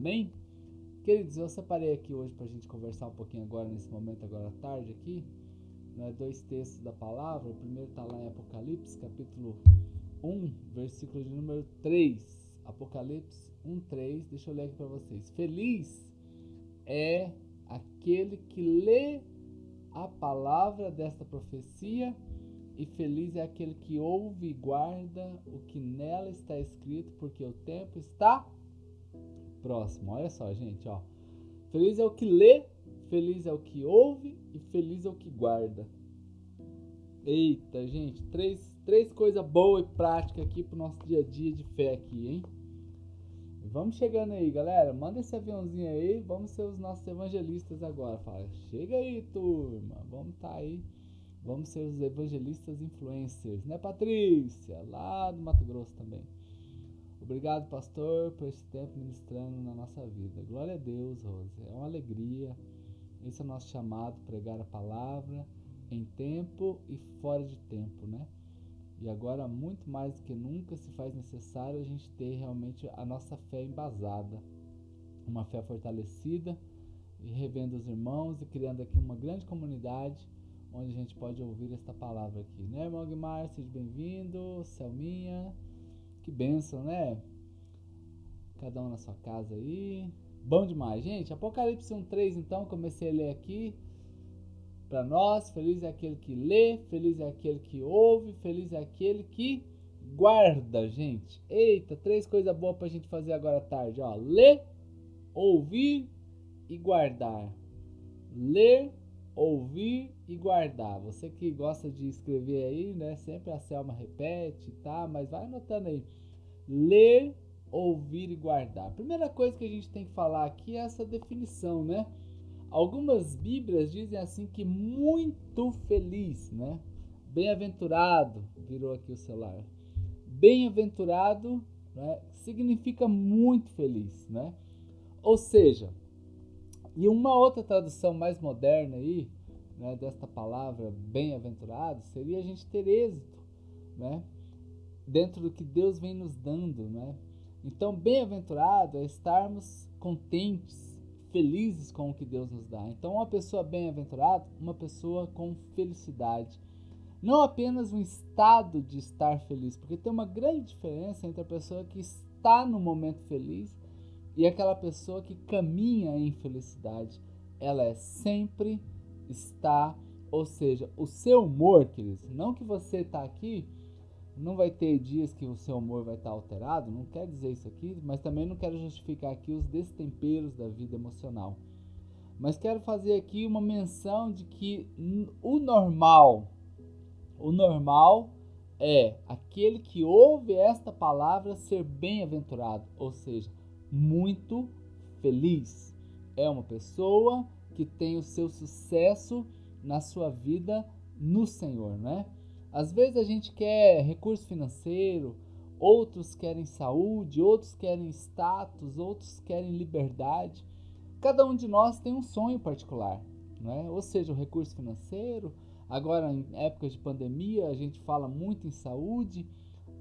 Amém? Queridos, eu separei aqui hoje para a gente conversar um pouquinho agora, nesse momento, agora à tarde aqui, né, dois textos da palavra. O primeiro está lá em Apocalipse, capítulo 1, versículo de número 3. Apocalipse 1, 3. Deixa eu ler aqui para vocês. Feliz é aquele que lê a palavra desta profecia e feliz é aquele que ouve e guarda o que nela está escrito, porque o tempo está próximo. Olha só, gente, ó. Feliz é o que lê, feliz é o que ouve e feliz é o que guarda. Eita, gente, três, três coisas boas e práticas aqui pro nosso dia a dia de fé aqui, hein? Vamos chegando aí, galera. Manda esse aviãozinho aí. Vamos ser os nossos evangelistas agora. Fala, chega aí, turma. Vamos tá aí. Vamos ser os evangelistas influencers, né, Patrícia? Lá do Mato Grosso também. Obrigado, pastor, por esse tempo ministrando na nossa vida. Glória a Deus, Rose. É uma alegria. Esse é o nosso chamado, pregar a palavra em tempo e fora de tempo, né? E agora, muito mais do que nunca, se faz necessário a gente ter realmente a nossa fé embasada, uma fé fortalecida, e revendo os irmãos e criando aqui uma grande comunidade onde a gente pode ouvir esta palavra aqui, né, irmão Guimar? Seja bem-vindo, Selminha. Que benção, né? Cada um na sua casa aí. Bom demais, gente. Apocalipse 1:3 então, comecei a ler aqui para nós. Feliz é aquele que lê, feliz é aquele que ouve, feliz é aquele que guarda, gente. Eita, três coisas boas pra gente fazer agora à tarde, ó. Ler, ouvir e guardar. Ler, ouvir e guardar. Você que gosta de escrever aí, né? Sempre a Selma repete, tá? Mas vai anotando aí. Ler, ouvir e guardar. primeira coisa que a gente tem que falar aqui é essa definição, né? Algumas Bíblias dizem assim que muito feliz, né? Bem-aventurado, virou aqui o celular. Bem-aventurado né, significa muito feliz, né? Ou seja, e uma outra tradução mais moderna aí, né, desta palavra bem-aventurado, seria a gente ter êxito, né? Dentro do que Deus vem nos dando, né? Então, bem-aventurado é estarmos contentes, felizes com o que Deus nos dá. Então, uma pessoa bem-aventurada, uma pessoa com felicidade. Não apenas um estado de estar feliz, porque tem uma grande diferença entre a pessoa que está no momento feliz e aquela pessoa que caminha em felicidade, ela é sempre está, ou seja, o seu humor, queridos, não que você está aqui, não vai ter dias que o seu humor vai estar alterado, não quer dizer isso aqui, mas também não quero justificar aqui os destemperos da vida emocional. Mas quero fazer aqui uma menção de que o normal, o normal é aquele que ouve esta palavra ser bem-aventurado, ou seja, muito feliz. É uma pessoa que tem o seu sucesso na sua vida no Senhor, né? Às vezes a gente quer recurso financeiro, outros querem saúde, outros querem status, outros querem liberdade. Cada um de nós tem um sonho particular, né? Ou seja, o recurso financeiro. Agora, em épocas de pandemia, a gente fala muito em saúde.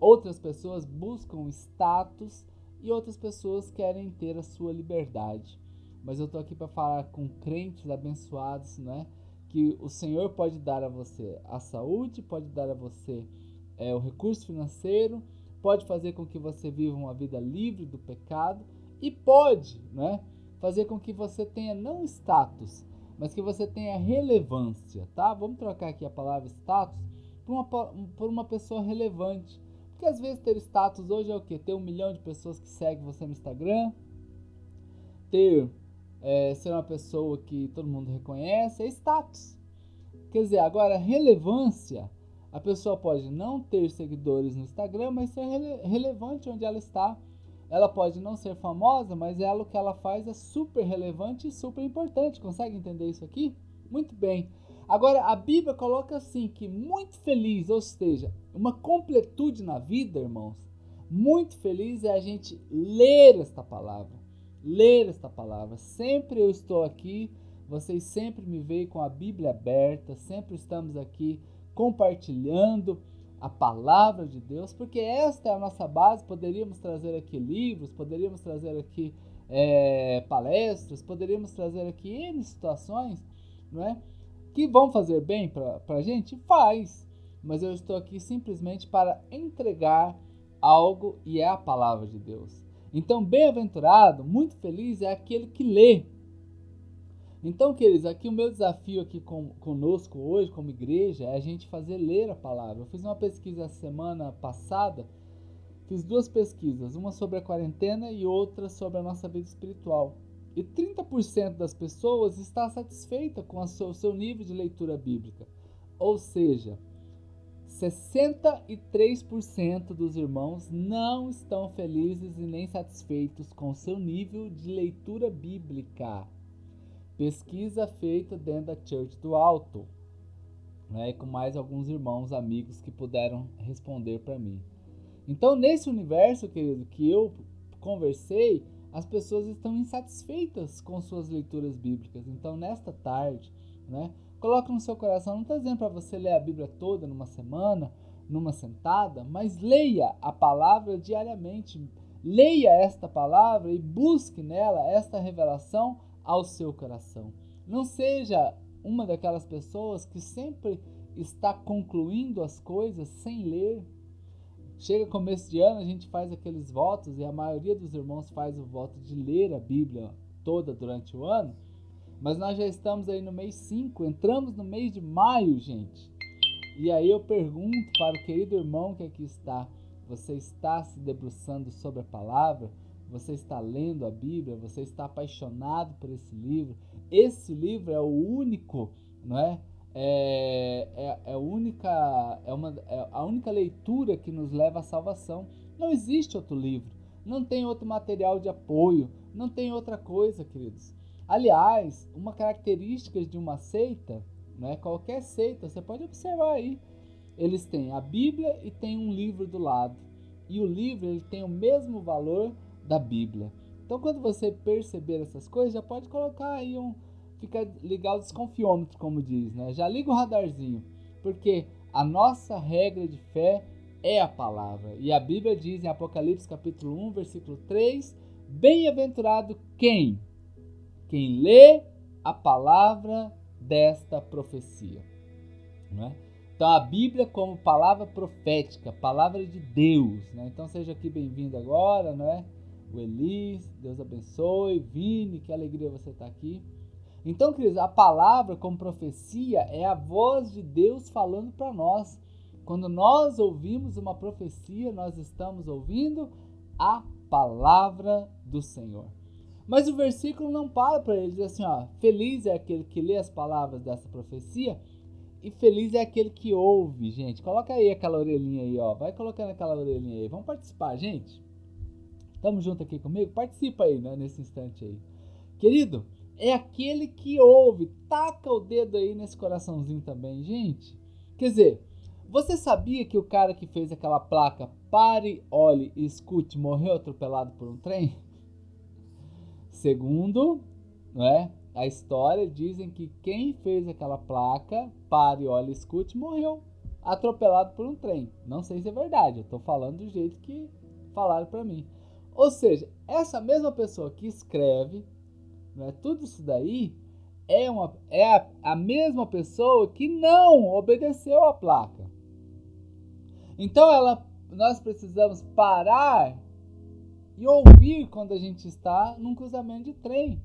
Outras pessoas buscam status e outras pessoas querem ter a sua liberdade. Mas eu estou aqui para falar com crentes abençoados, né? Que o Senhor pode dar a você a saúde, pode dar a você é, o recurso financeiro, pode fazer com que você viva uma vida livre do pecado e pode, né? Fazer com que você tenha não status, mas que você tenha relevância, tá? Vamos trocar aqui a palavra status por uma, por uma pessoa relevante. Porque às vezes ter status hoje é o que? Ter um milhão de pessoas que seguem você no Instagram, ter é, ser uma pessoa que todo mundo reconhece, é status. Quer dizer, agora relevância, a pessoa pode não ter seguidores no Instagram, mas ser rele relevante onde ela está. Ela pode não ser famosa, mas ela, o que ela faz é super relevante e super importante. Consegue entender isso aqui? Muito bem. Agora, a Bíblia coloca assim que muito feliz, ou seja, uma completude na vida, irmãos. Muito feliz é a gente ler esta palavra. Ler esta palavra. Sempre eu estou aqui, vocês sempre me veem com a Bíblia aberta, sempre estamos aqui compartilhando a palavra de Deus, porque esta é a nossa base. Poderíamos trazer aqui livros, poderíamos trazer aqui é, palestras, poderíamos trazer aqui N situações, não é? Que vão fazer bem para a gente? Faz. Mas eu estou aqui simplesmente para entregar algo e é a palavra de Deus. Então, bem-aventurado, muito feliz é aquele que lê. Então, queridos, aqui o meu desafio aqui com, conosco hoje, como igreja, é a gente fazer ler a palavra. Eu fiz uma pesquisa semana passada, fiz duas pesquisas, uma sobre a quarentena e outra sobre a nossa vida espiritual. E 30% das pessoas está satisfeita com o seu nível de leitura bíblica. Ou seja, 63% dos irmãos não estão felizes e nem satisfeitos com seu nível de leitura bíblica. Pesquisa feita dentro da Church do Alto, né, com mais alguns irmãos amigos que puderam responder para mim. Então, nesse universo, querido, que eu conversei, as pessoas estão insatisfeitas com suas leituras bíblicas. Então, nesta tarde, né, Coloque no seu coração, não estou dizendo para você ler a Bíblia toda numa semana, numa sentada, mas leia a palavra diariamente. Leia esta palavra e busque nela esta revelação ao seu coração. Não seja uma daquelas pessoas que sempre está concluindo as coisas sem ler. Chega começo de ano, a gente faz aqueles votos e a maioria dos irmãos faz o voto de ler a Bíblia toda durante o ano. Mas nós já estamos aí no mês 5, entramos no mês de maio, gente. E aí eu pergunto para o querido irmão que aqui está: você está se debruçando sobre a palavra? Você está lendo a Bíblia? Você está apaixonado por esse livro? Esse livro é o único, não é? É, é, é, única, é, uma, é a única leitura que nos leva à salvação. Não existe outro livro, não tem outro material de apoio, não tem outra coisa, queridos. Aliás, uma característica de uma seita, né, qualquer seita, você pode observar aí, eles têm a Bíblia e tem um livro do lado. E o livro ele tem o mesmo valor da Bíblia. Então, quando você perceber essas coisas, já pode colocar aí um. Fica ligar o desconfiômetro, como diz, né? Já liga o radarzinho. Porque a nossa regra de fé é a palavra. E a Bíblia diz em Apocalipse capítulo 1, versículo 3: Bem-aventurado quem? Quem lê a palavra desta profecia. É? Então a Bíblia como palavra profética, palavra de Deus. Né? Então seja aqui bem-vindo agora, não é? O Elis, Deus abençoe, Vini, que alegria você estar aqui. Então, queridos, a palavra como profecia é a voz de Deus falando para nós. Quando nós ouvimos uma profecia, nós estamos ouvindo a palavra do Senhor. Mas o versículo não para para ele dizer assim, ó, feliz é aquele que lê as palavras dessa profecia e feliz é aquele que ouve, gente. Coloca aí aquela orelhinha aí, ó. Vai colocando aquela orelhinha aí. Vamos participar, gente. Tamo junto aqui comigo? Participa aí, né, nesse instante aí. Querido, é aquele que ouve. Taca o dedo aí nesse coraçãozinho também, gente. Quer dizer, você sabia que o cara que fez aquela placa pare, olhe e escute morreu atropelado por um trem? Segundo, né, a história dizem que quem fez aquela placa, pare, olhe, escute, morreu atropelado por um trem. Não sei se é verdade, eu estou falando do jeito que falaram para mim. Ou seja, essa mesma pessoa que escreve, né, tudo isso daí é, uma, é a, a mesma pessoa que não obedeceu a placa. Então ela, nós precisamos parar e ouvir quando a gente está num cruzamento de trem.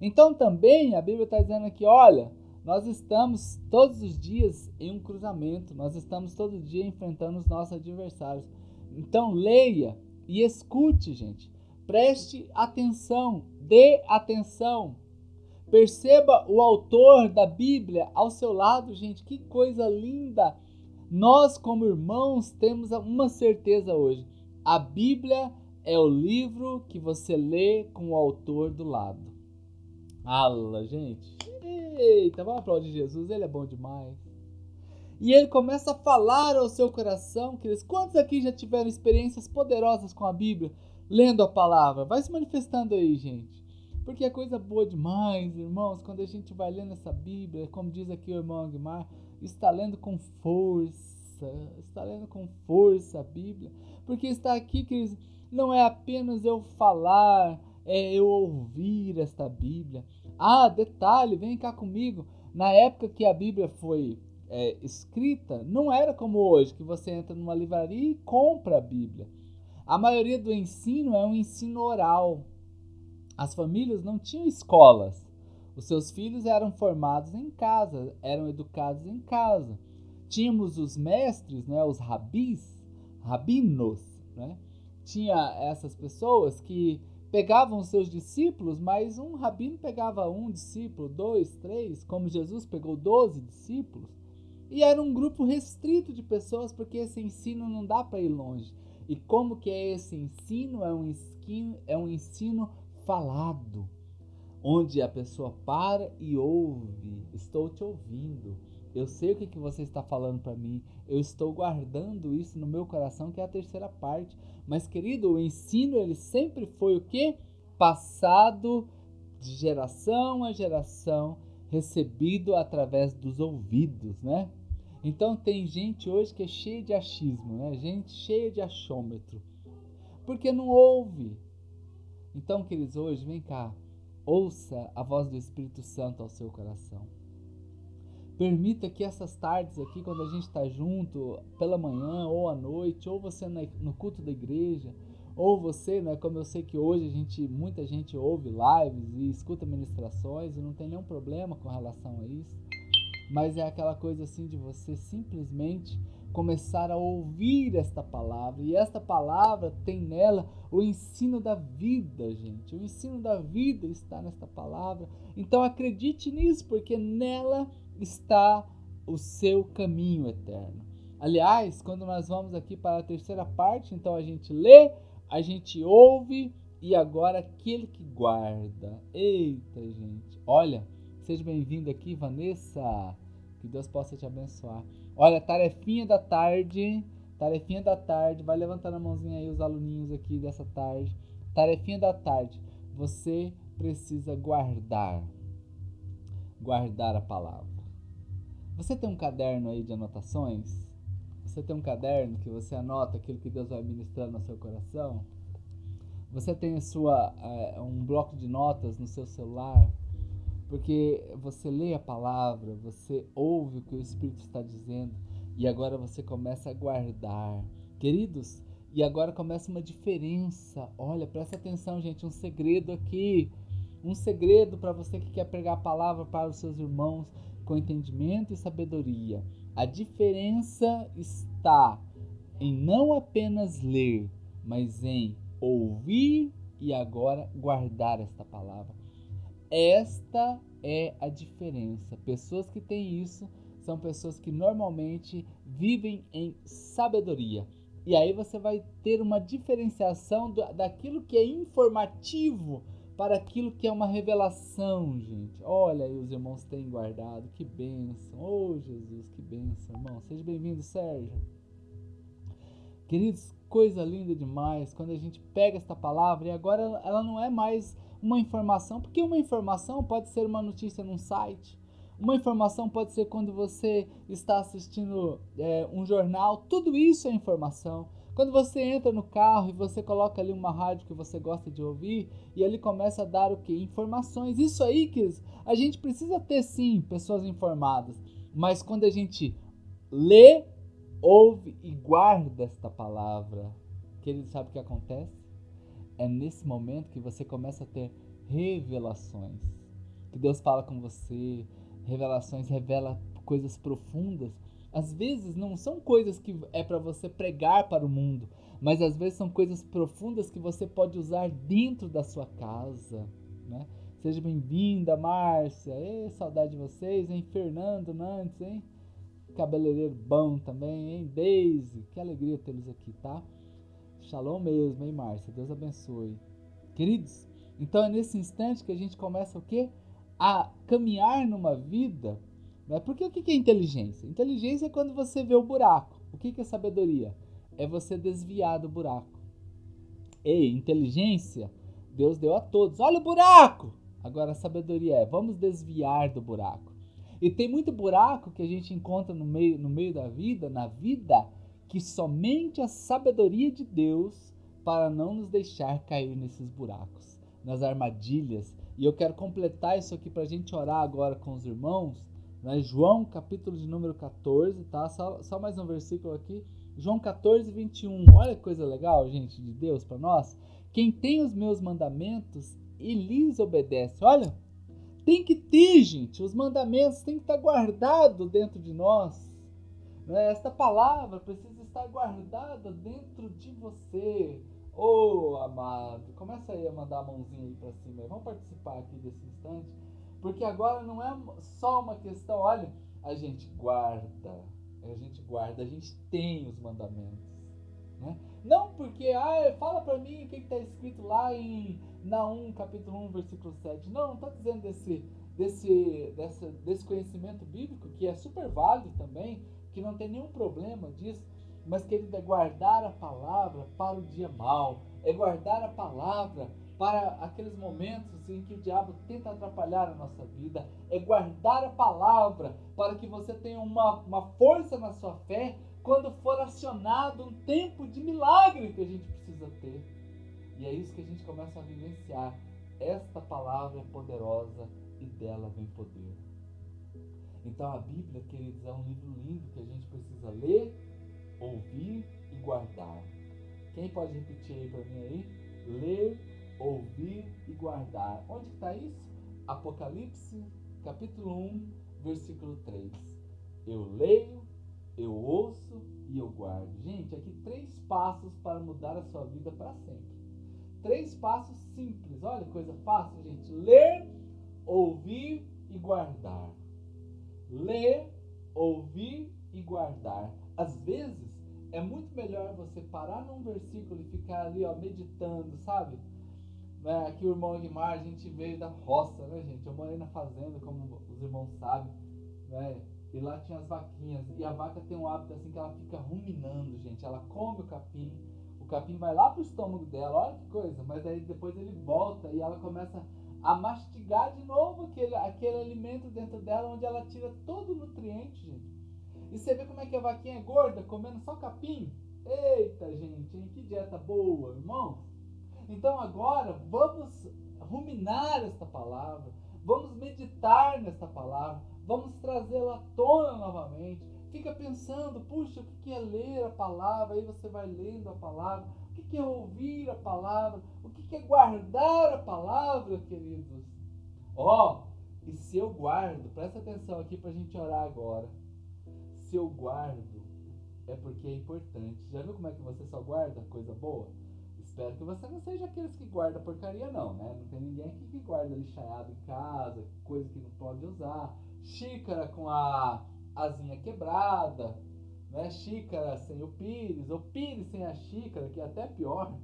Então também a Bíblia está dizendo aqui, olha, nós estamos todos os dias em um cruzamento, nós estamos todo dia enfrentando os nossos adversários. Então leia e escute, gente. Preste atenção, dê atenção. Perceba o autor da Bíblia ao seu lado, gente. Que coisa linda! Nós, como irmãos, temos uma certeza hoje. A Bíblia é o livro que você lê com o autor do lado. Ala, gente. Eita, vamos aplaudir Jesus, ele é bom demais. E ele começa a falar ao seu coração, queridos. Quantos aqui já tiveram experiências poderosas com a Bíblia, lendo a palavra? Vai se manifestando aí, gente. Porque é coisa boa demais, irmãos, quando a gente vai lendo essa Bíblia, como diz aqui o irmão Aguimar, está lendo com força, está lendo com força a Bíblia, porque está aqui, queridos, não é apenas eu falar é eu ouvir esta Bíblia. Ah, detalhe, vem cá comigo. Na época que a Bíblia foi é, escrita, não era como hoje, que você entra numa livraria e compra a Bíblia. A maioria do ensino é um ensino oral. As famílias não tinham escolas. Os seus filhos eram formados em casa, eram educados em casa. Tínhamos os mestres, né, os rabis, rabinos, né? Tinha essas pessoas que pegavam seus discípulos, mas um rabino pegava um discípulo, dois, três, como Jesus pegou doze discípulos. E era um grupo restrito de pessoas, porque esse ensino não dá para ir longe. E como que é esse ensino? É um ensino, é um ensino falado, onde a pessoa para e ouve. Estou te ouvindo. Eu sei o que, que você está falando para mim. Eu estou guardando isso no meu coração, que é a terceira parte. Mas, querido, o ensino ele sempre foi o que? Passado de geração a geração, recebido através dos ouvidos, né? Então tem gente hoje que é cheia de achismo, né? Gente cheia de achômetro. Porque não ouve. Então, queridos, hoje, vem cá. Ouça a voz do Espírito Santo ao seu coração. Permita que essas tardes aqui, quando a gente está junto, pela manhã ou à noite, ou você no culto da igreja, ou você, né, como eu sei que hoje a gente, muita gente ouve lives e escuta ministrações e não tem nenhum problema com relação a isso, mas é aquela coisa assim de você simplesmente começar a ouvir esta palavra. E esta palavra tem nela o ensino da vida, gente. O ensino da vida está nesta palavra. Então acredite nisso, porque nela está o seu caminho eterno. Aliás, quando nós vamos aqui para a terceira parte, então a gente lê, a gente ouve e agora aquele que guarda. Eita, gente. Olha, seja bem-vindo aqui, Vanessa. Que Deus possa te abençoar. Olha, tarefinha da tarde. Tarefinha da tarde. Vai levantando a mãozinha aí os aluninhos aqui dessa tarde. Tarefinha da tarde. Você precisa guardar. Guardar a palavra. Você tem um caderno aí de anotações? Você tem um caderno que você anota aquilo que Deus vai ministrando no seu coração? Você tem sua, é, um bloco de notas no seu celular? Porque você lê a palavra, você ouve o que o Espírito está dizendo e agora você começa a guardar. Queridos, e agora começa uma diferença. Olha, presta atenção, gente, um segredo aqui. Um segredo para você que quer pregar a palavra para os seus irmãos com entendimento e sabedoria. A diferença está em não apenas ler, mas em ouvir e agora guardar esta palavra. Esta é a diferença. Pessoas que têm isso são pessoas que normalmente vivem em sabedoria. E aí você vai ter uma diferenciação do, daquilo que é informativo para aquilo que é uma revelação, gente. Olha aí, os irmãos têm guardado. Que bênção. Oh, Jesus, que bênção, irmão. Seja bem-vindo, Sérgio. Queridos, coisa linda demais quando a gente pega esta palavra e agora ela não é mais uma informação, porque uma informação pode ser uma notícia num site, uma informação pode ser quando você está assistindo é, um jornal, tudo isso é informação. Quando você entra no carro e você coloca ali uma rádio que você gosta de ouvir e ele começa a dar o que? Informações. Isso aí que a gente precisa ter sim pessoas informadas, mas quando a gente lê, ouve e guarda esta palavra, que ele sabe o que acontece? é nesse momento que você começa a ter revelações. Que Deus fala com você, revelações revela coisas profundas. Às vezes não são coisas que é para você pregar para o mundo, mas às vezes são coisas profundas que você pode usar dentro da sua casa, né? Seja bem-vinda, Márcia. Ei, saudade de vocês, hein? Fernando Nantes, hein? Cabeleireiro bom também, hein? Daisy, que alegria tê-los aqui, tá? Shalom mesmo, hein, Márcia? Deus abençoe. Queridos, então é nesse instante que a gente começa o quê? A caminhar numa vida. Né? Porque o que é inteligência? Inteligência é quando você vê o buraco. O que é sabedoria? É você desviar do buraco. Ei, inteligência, Deus deu a todos. Olha o buraco! Agora a sabedoria é, vamos desviar do buraco. E tem muito buraco que a gente encontra no meio, no meio da vida, na vida, que somente a sabedoria de Deus para não nos deixar cair nesses buracos. nas armadilhas. E eu quero completar isso aqui para a gente orar agora com os irmãos. Né? João, capítulo de número 14, tá? Só, só mais um versículo aqui. João 14, 21. Olha que coisa legal, gente, de Deus para nós. Quem tem os meus mandamentos e lhes obedece. Olha, tem que ter, gente. Os mandamentos têm que estar guardados dentro de nós. Né? Esta palavra precisa estar guardada dentro de você. Ô oh, amado, começa aí a mandar a mãozinha aí para cima. Vamos participar aqui desse instante. Porque agora não é só uma questão, olha, a gente guarda, a gente guarda, a gente tem os mandamentos. Né? Não porque, ah, fala para mim o que está escrito lá em Naum, capítulo 1, versículo 7. Não, não está dizendo desse, desse, desse, conhecimento bíblico, que é super válido também, que não tem nenhum problema disso, mas querido, é guardar a palavra para o dia mal, é guardar a palavra para aqueles momentos em que o diabo tenta atrapalhar a nossa vida, é guardar a palavra para que você tenha uma, uma força na sua fé quando for acionado um tempo de milagre que a gente precisa ter. E é isso que a gente começa a vivenciar. Esta palavra é poderosa e dela vem poder. Então a Bíblia, queridos, é um livro lindo que a gente precisa ler, ouvir e guardar. Quem pode repetir aí para mim aí? Ler, ouvir e guardar. Onde está isso? Apocalipse, capítulo 1, versículo 3. Eu leio, eu ouço e eu guardo. Gente, aqui três passos para mudar a sua vida para sempre. Três passos simples. Olha, coisa fácil, gente. Ler, ouvir e guardar ler, ouvir e guardar. Às vezes é muito melhor você parar num versículo e ficar ali, ó, meditando, sabe? Né? Aqui o irmão Guimar, a gente veio da roça, né, gente? Eu morei na fazenda, como os irmãos sabem, né? E lá tinha as vaquinhas. E a vaca tem um hábito assim que ela fica ruminando, gente. Ela come o capim, o capim vai lá pro estômago dela, olha que coisa. Mas aí depois ele volta e ela começa a mastigar de novo aquele, aquele alimento dentro dela, onde ela tira todo o nutriente, gente. E você vê como é que a vaquinha é gorda, comendo só capim? Eita, gente, hein? que dieta boa, irmãos. Então agora vamos ruminar esta palavra, vamos meditar nesta palavra, vamos trazê-la à tona novamente. Fica pensando, puxa, o que é ler a palavra? Aí você vai lendo a palavra o que é ouvir a palavra? O que é guardar a palavra, queridos? Ó, oh, e se eu guardo, presta atenção aqui para a gente orar agora. Se eu guardo, é porque é importante. Já viu como é que você só guarda coisa boa? Espero que você não seja aqueles que guarda porcaria, não, né? Não tem ninguém aqui que guarda lixaiado em casa, coisa que não pode usar, xícara com a asinha quebrada, né? Xícara sem o pires, ou pires sem a xícara, que é até pior.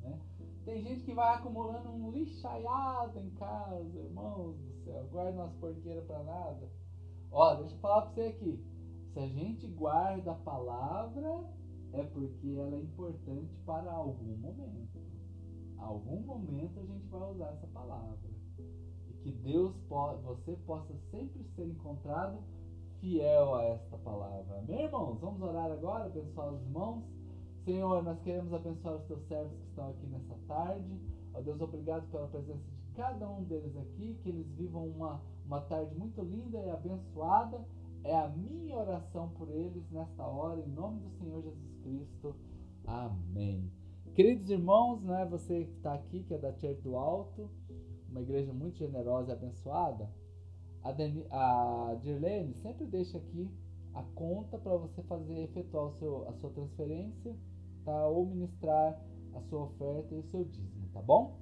Né? Tem gente que vai acumulando um lixaiado em casa, irmãos do céu, guarda umas porqueiras para nada. Ó, deixa eu falar para você aqui. Se a gente guarda a palavra, é porque ela é importante para algum momento. Algum momento a gente vai usar essa palavra. E que Deus, você possa sempre ser encontrado fiel a esta palavra. Meus irmãos, vamos orar agora, abençoar os irmãos. Senhor, nós queremos abençoar os teus servos que estão aqui nessa tarde. Ó Deus, obrigado pela presença de cada um deles aqui, que eles vivam uma, uma tarde muito linda e abençoada. É a minha oração por eles nesta hora, em nome do Senhor Jesus Cristo. Amém. Queridos irmãos, né, você que está aqui, que é da Church do Alto, uma igreja muito generosa e abençoada, a, Deni, a Dirlene sempre deixa aqui a conta para você fazer efetuar o seu, a sua transferência tá? ou ministrar a sua oferta e o seu dízimo, tá bom?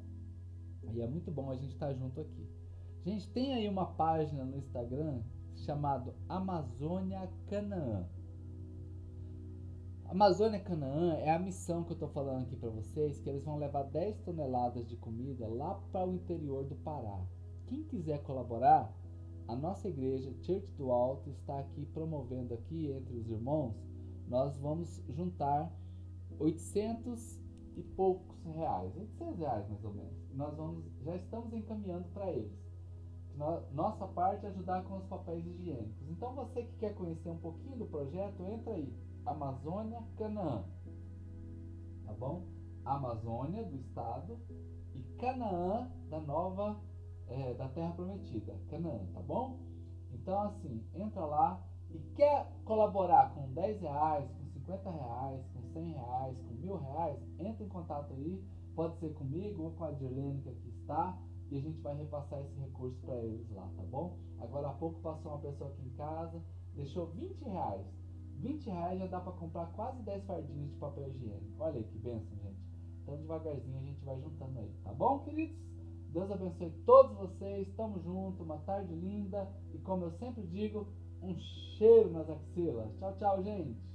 E é muito bom a gente estar tá junto aqui. Gente, tem aí uma página no Instagram chamado Amazônia Canaã. Amazônia Canaã é a missão que eu estou falando aqui para vocês, que eles vão levar 10 toneladas de comida lá para o interior do Pará. Quem quiser colaborar, a nossa igreja, Church do Alto, está aqui promovendo aqui entre os irmãos. Nós vamos juntar 800 e poucos reais, 800 reais mais ou menos. Nós vamos, já estamos encaminhando para eles. Nossa parte é ajudar com os papéis higiênicos. Então você que quer conhecer um pouquinho do projeto, entra aí, Amazônia Canaã. Tá bom? Amazônia do estado, e Canaã da nova, é, da terra prometida, Canaã, tá bom? Então assim, entra lá e quer colaborar com 10 reais, com 50 reais, com 100 reais, com mil reais, entra em contato aí, pode ser comigo ou com a Dirlene que aqui está, e a gente vai repassar esse recurso para eles lá, tá bom? Agora há pouco passou uma pessoa aqui em casa, deixou 20 reais. 20 reais já dá para comprar quase 10 fardinhos de papel higiênico. Olha aí que benção, gente. Então devagarzinho a gente vai juntando aí, tá bom, queridos? Deus abençoe todos vocês, tamo junto, uma tarde linda e como eu sempre digo, um cheiro nas axilas. Tchau, tchau, gente!